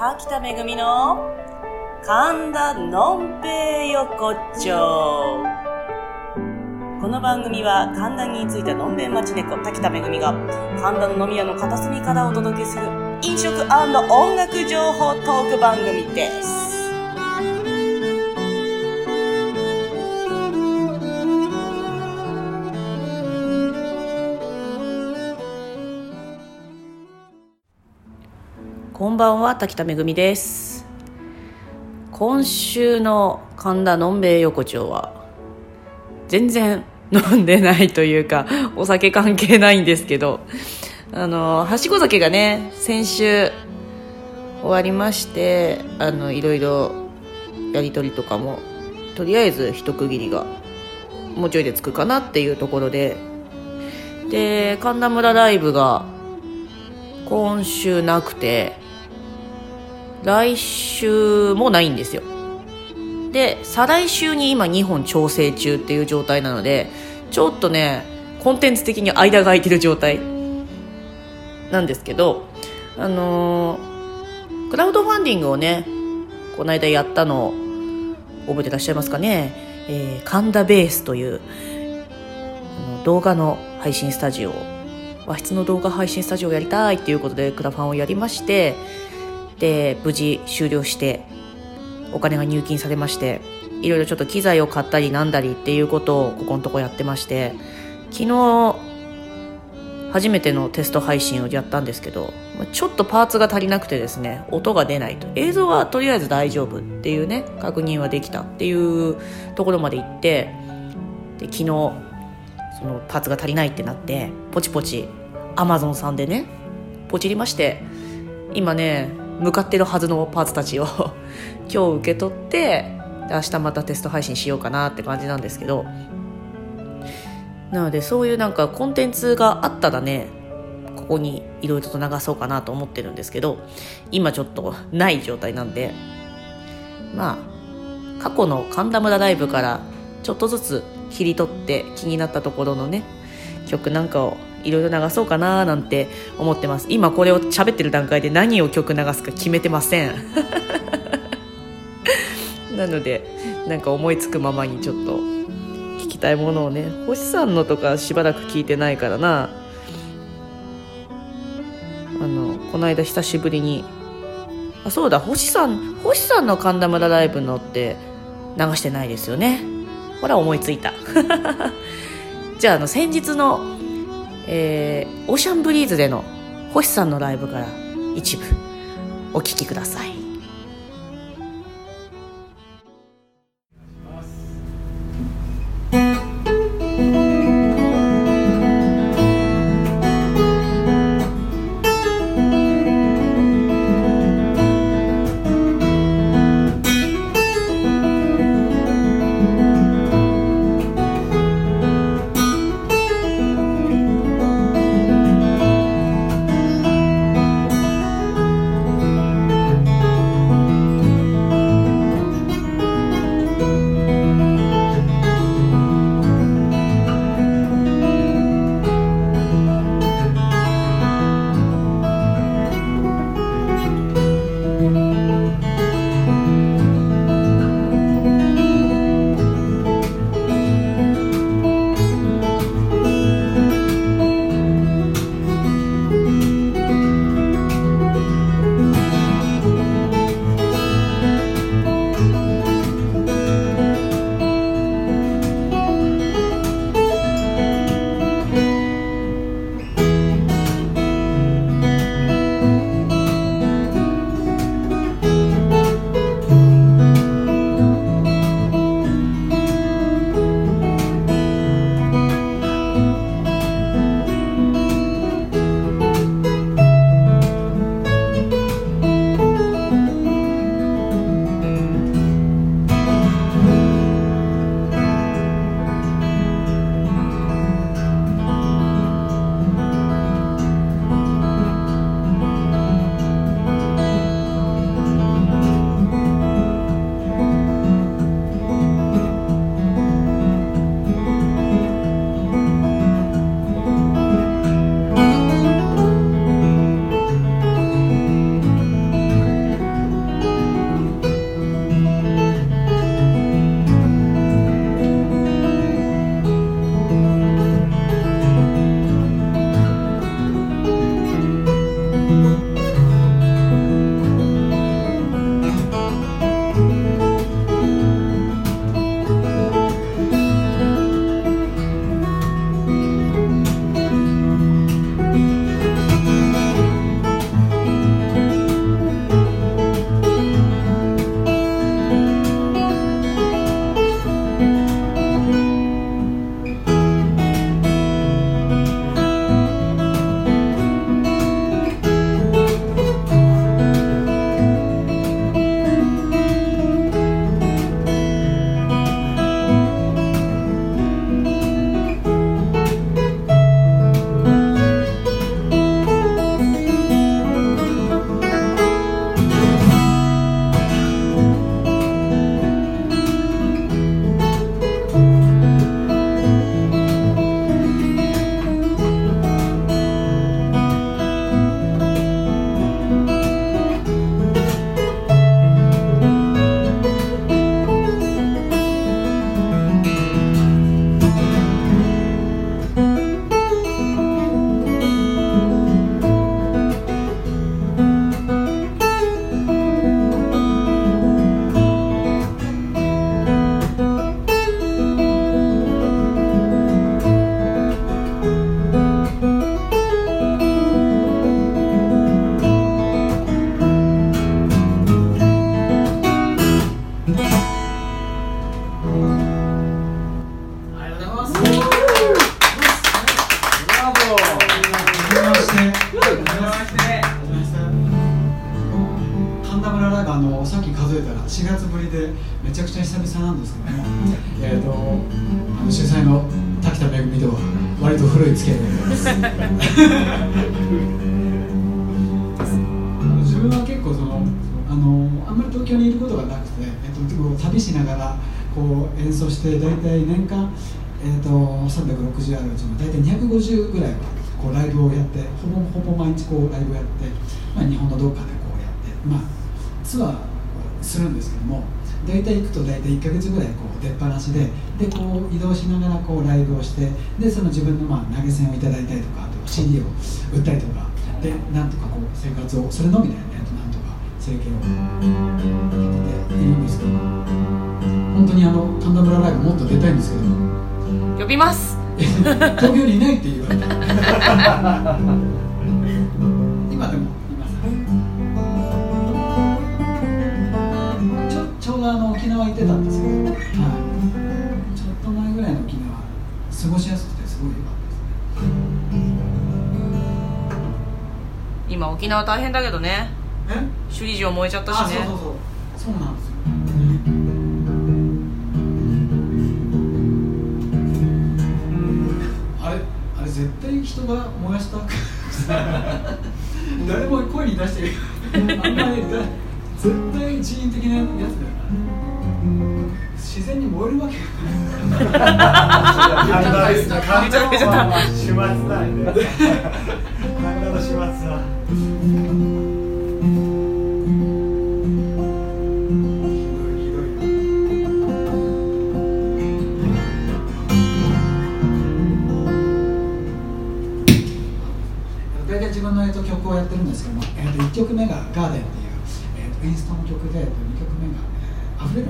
滝田めぐみの神田のんぺい横丁。この番組は神田についたのんべん町猫滝田めぐみが神田の飲み屋の片隅からお届けする飲食音楽情報トーク番組です。ばんは、滝田めぐみです。今週の神田のんべい横丁は、全然飲んでないというか、お酒関係ないんですけど、あの、はしご酒がね、先週終わりまして、あの、いろいろやりとりとかも、とりあえず一区切りが、もうちょいでつくかなっていうところで、で、神田村ライブが、今週なくて、来週もないんですよ。で、再来週に今2本調整中っていう状態なので、ちょっとね、コンテンツ的に間が空いてる状態なんですけど、あのークラウドファンディングをね、この間やったのを覚えてらっしゃいますかね、えー、神田ベースという動画の配信スタジオ和室の動画配信スタジオをやりたいっていうことでクラファンをやりましてで無事終了してお金が入金されましていろいろちょっと機材を買ったりなんだりっていうことをここのとこやってまして昨日初めてのテスト配信をやったんですけどちょっとパーツが足りなくてですね音が出ないと。映像はとりあえず大丈夫っていうね確認はできたっていうところまで行ってで昨日そのパーツが足りないってなってポチポチアマゾンさんでねポチりまして今ね向かってるはずのパーツたちを 今日受け取って明日またテスト配信しようかなって感じなんですけど。なのでそういうなんかコンテンツがあったらねここにいろいろと流そうかなと思ってるんですけど今ちょっとない状態なんで。まあ過去の神田村ライブからちょっとずつ切り取って気になったところのね曲なんかをいろいろ流そうかななんて思ってます。今これを喋ってる段階で何を曲流すか決めてません。なのでなんか思いつくままにちょっと聞きたいものをね星さんのとかしばらく聞いてないからな。あのこの間久しぶりにあそうだ星さん星さんの神田村ライブのって流してないですよね。ほら思いついた。じゃああの先日の、えーオーシャンブリーズでの星さんのライブから一部お聴きください「えーと、360あるうちの大体250ぐらいはこうライブをやってほぼほぼ毎日こうライブをやって、まあ、日本のどっかでこうやって、まあ、ツアーをするんですけども大体行くと大体1か月ぐらいこう出っ放しででこう移動しながらこうライブをしてでその自分のまあ投げ銭をいただいたりとかあと CD を売ったりとかでなんとかこう生活をそれのみで、ね、なんとか生計を立てているんですけど本当にあの神田村ライブもっと出たいんですけど呼びます。東京にいないって言われた今でもいますちょちょうどあの沖縄行ってたんですけど、はい、ちょっと前ぐらいの沖縄過ごしやすくてすごい良かったですね。今沖縄大変だけどね。首里城燃えちゃったしね。そうそうそう。そうなん絶対人が燃やした 誰も声に出してるあんまり絶対人為的なやつだよな自然に燃えるわけがない始末だね体の始末だをやってるんですけども、えー、と1曲目が「ガーデン」っていう、えー、とインストの曲で、2曲目が「えー、溢れる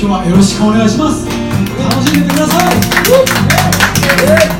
今日はよろしくお願いします。楽しんでください。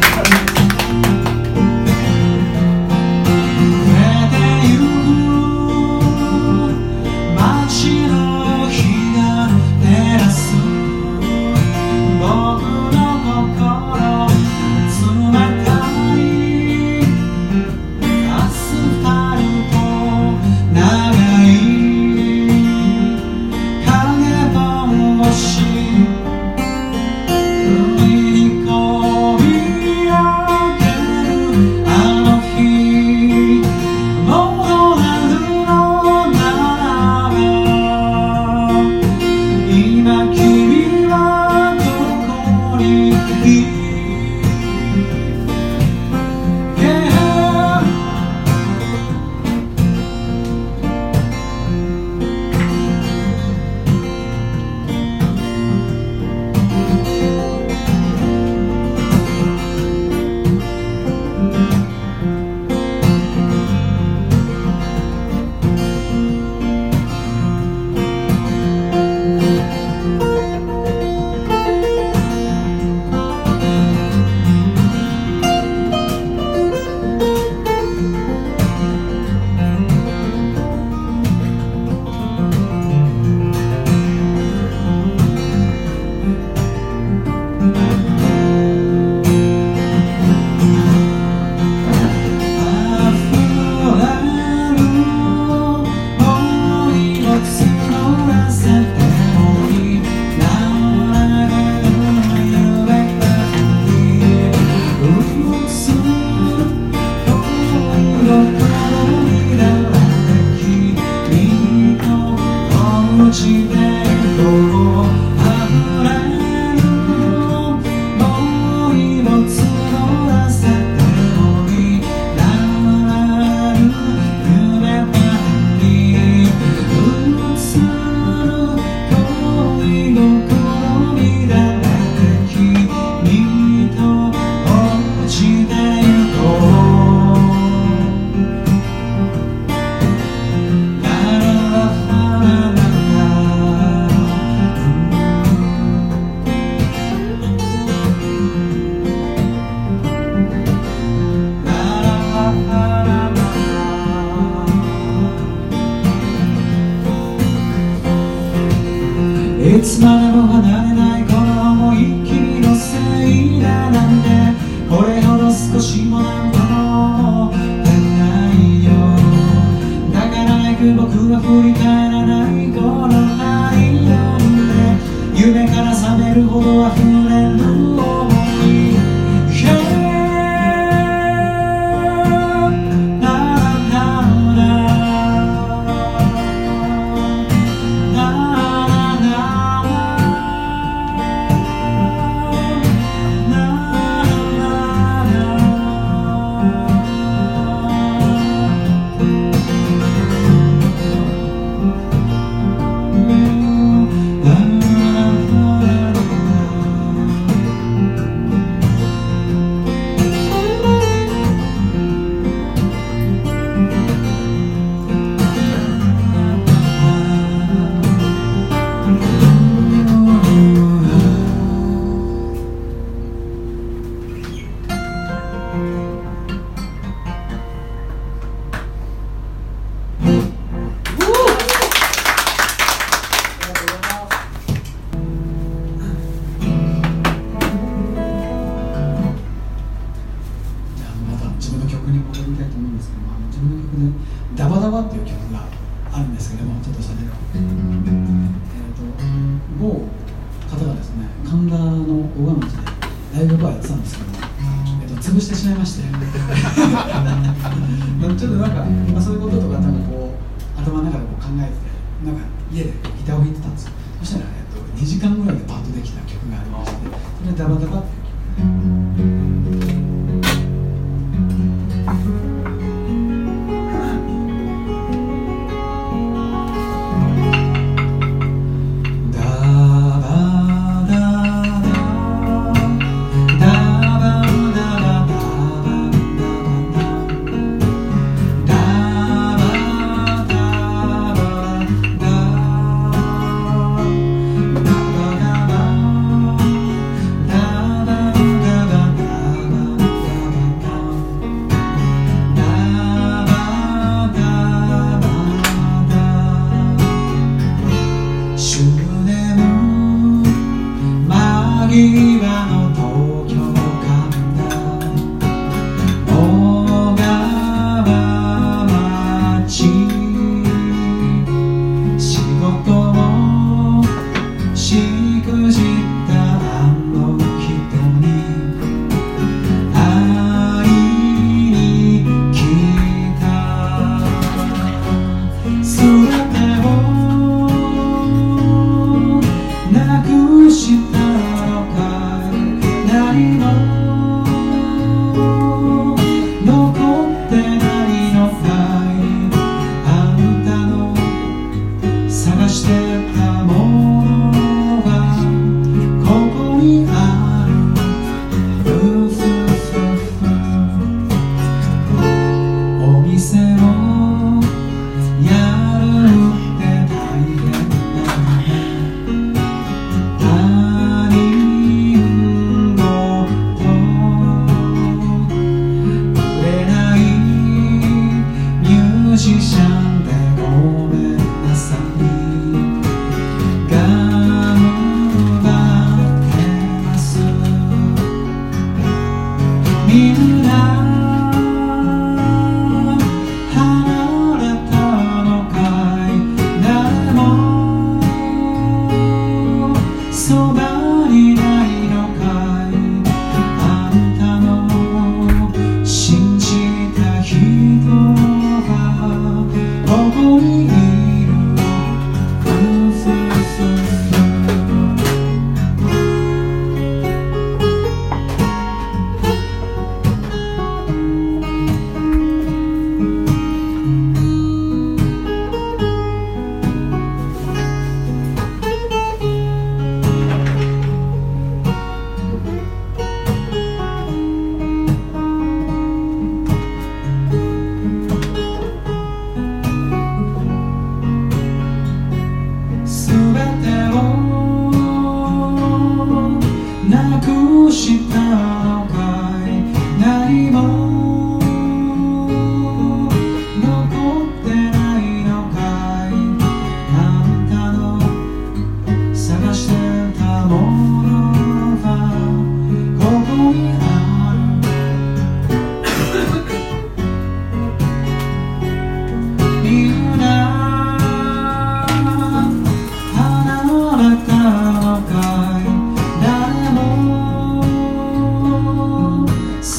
ちょっとなんか、まあ、そういうこととかなんかこう頭の中でこう考えててなんか家でギターを弾いてたんですよそしたら、えっと、2時間ぐらいでパートできた曲がありましてそれでダバダバって曲で。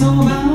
走吧。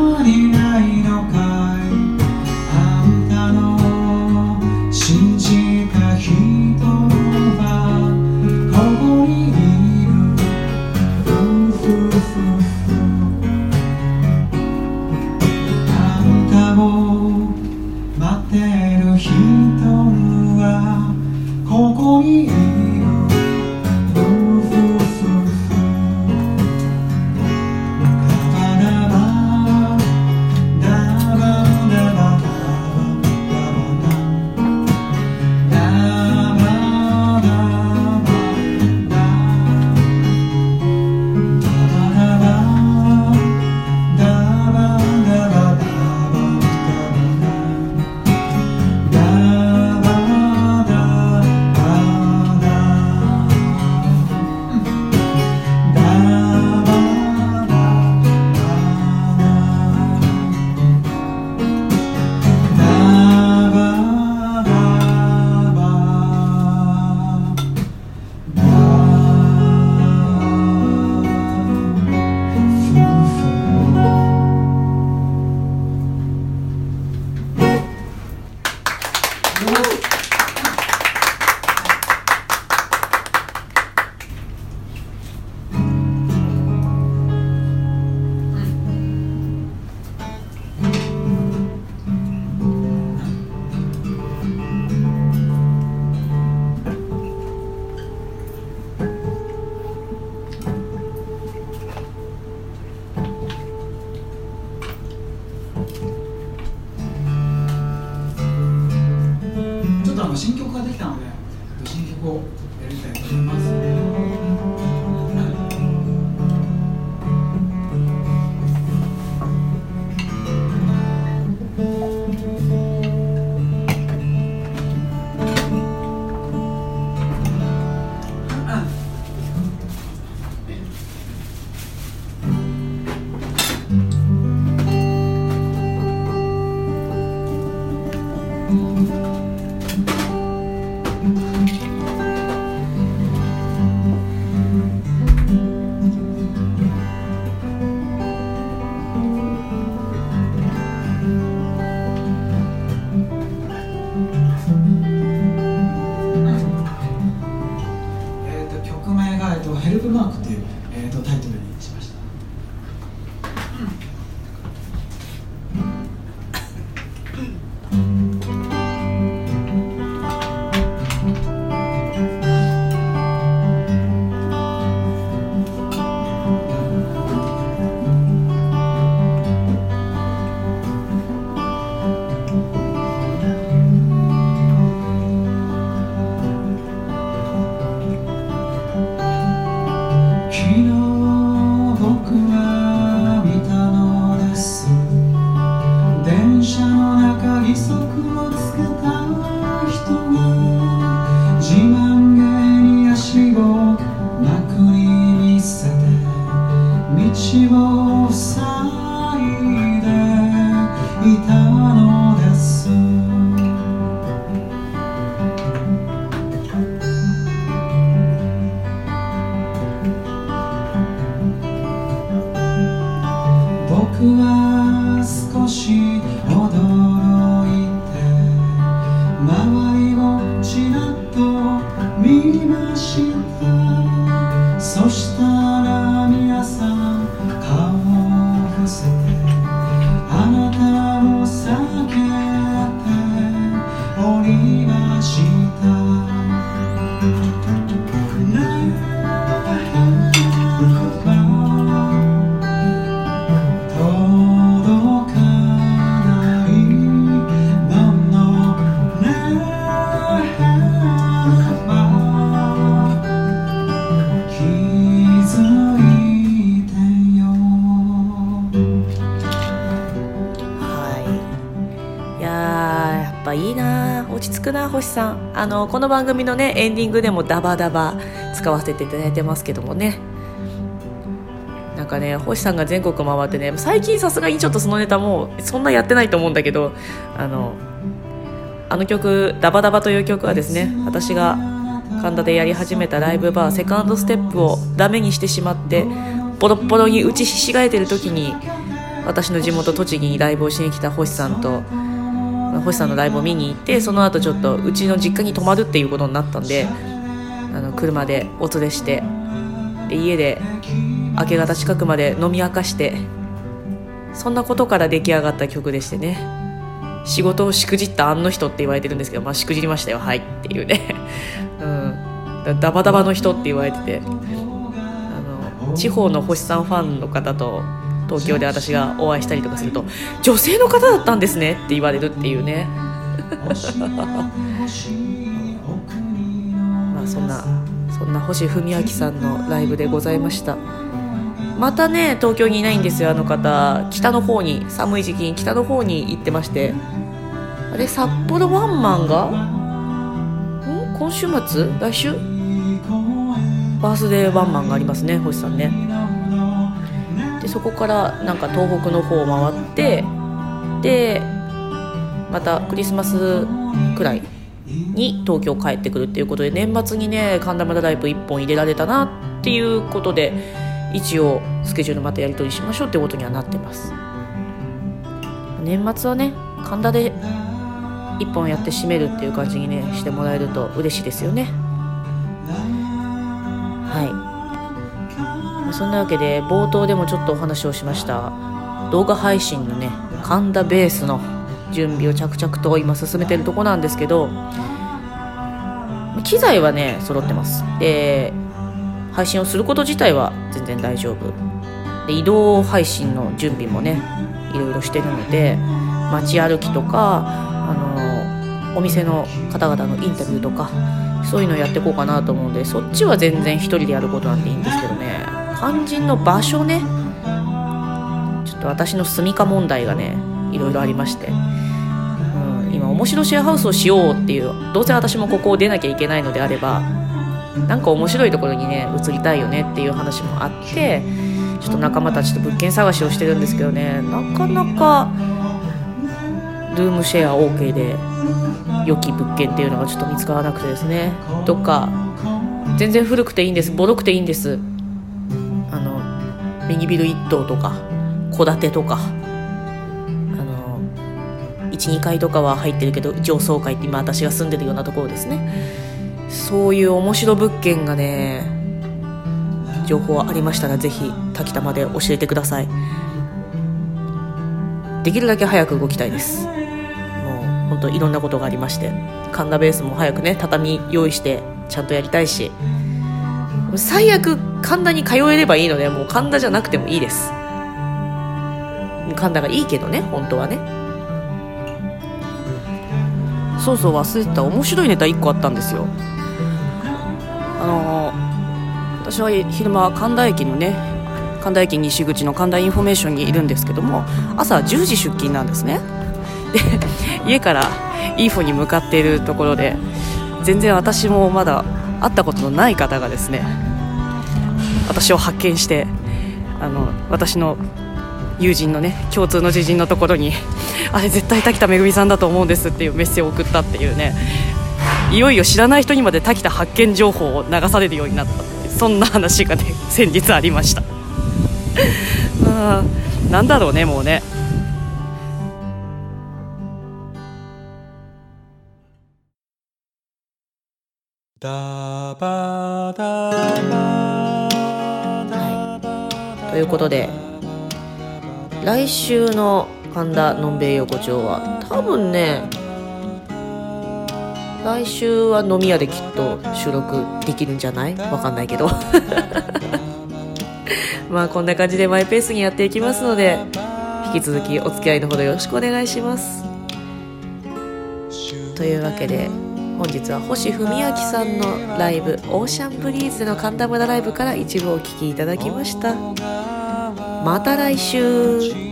の新曲ができたので新曲をやりたいと思います。you are. あのこの番組のねエンディングでもダバダバ使わせていただいてますけどもね。なんかね星さんが全国回ってね最近さすがにちょっとそのネタもうそんなやってないと思うんだけどあのあの曲「ダバダバ」という曲はですね私が神田でやり始めたライブバーセカンドステップをダメにしてしまってボロボロに打ちひしがれてる時に私の地元栃木にライブをしに来た星さんと星さんのライブを見に行ってその後ちょっとうちの実家に泊まるっていうことになったんであの車でお連れしてで家で明け方近くまで飲み明かしてそんなことから出来上がった曲でしてね。仕事をしくじったあんの人って言われてるんですけどまあしくじりましたよ。はい。っていうね。うん。だダバダバの人って言われてて。あの地方の星さんファンの方と東京で私がお会いしたりとかすると女性の方だったんですねって言われるっていうね。まあそんなそんな星文明さんのライブでございました。またね東京にいないんですよあの方。北の方に寒い時期に北の方に行ってまして。あれ札幌ワンマンがん？今週末？来週？バースデーワンマンがありますね星さんね。でそこからなんか東北の方を回ってでまたクリスマスくらいに東京帰ってくるっていうことで年末にね神田村ライブ1本入れられたなっていうことで一応スケジュールまたやり取りしましょうってことにはなってます。年末はね神田で1本やって締めるっていう感じにねしてもらえると嬉しいですよね。そんなわけで冒頭でもちょっとお話をしました。動画配信のね神田ベースの準備を着々と今進めてるとこなんですけど機材はね揃ってます。で配信をすること自体は全然大丈夫。で移動配信の準備もねいろいろしてるので街歩きとかあのお店の方々のインタビューとかそういうのやっていこうかなと思うんでそっちは全然一人でやることなんていいんですけどね。肝心の場所ね。ちょっと私の住みか問題がねいろいろありまして、うん、今面白シェアハウスをしようっていうどうせ私もここを出なきゃいけないのであればなんか面白いところにね移りたいよねっていう話もあってちょっと仲間たちと物件探しをしてるんですけどねなかなかルームシェア OK で良き物件っていうのがちょっと見つからなくてですね。どっか全然古くていいんですボロくていいんです。ミニビル1棟とか戸建てとか12階とかは入ってるけど上層階って今私が住んでるようなところですね。そういう面白物件がね情報ありましたらぜひ滝田まで教えてください。できるだけ早く動きたいです。もう本当いろんなことがありまして神田ベースも早くね畳用意してちゃんとやりたいし。最悪神田に通えればいいのでもう神田じゃなくてもいいです。神田がいいけどね本当はね。そうそう忘れてた。面白いネタ1個あったんですよ。あのー、私は昼間神田駅のね神田駅西口の神田インフォメーションにいるんですけども朝10時出勤なんですね。で家からインフォに向かっているところで全然私もまだ会ったことのない方がですね私を発見してあの私の友人のね共通の知人のところに あれ絶対滝田めぐみさんだと思うんですっていうメッセージを送ったっていうねいよいよ知らない人にまで滝田発見情報を流されるようになったそんな話がね先日ありました。あなんだろうねもうね。はい、ということで来週の神田のんべい横丁は多分ね来週は飲み屋できっと収録できるんじゃない？わかんないけど。まあこんな感じでマイペースにやっていきますので引き続きお付き合いのほどよろしくお願いします。というわけで本日は星文明さんのライブ「オーシャンブリーズ」での神田村ライブから一部お聴きいただきました。また来週。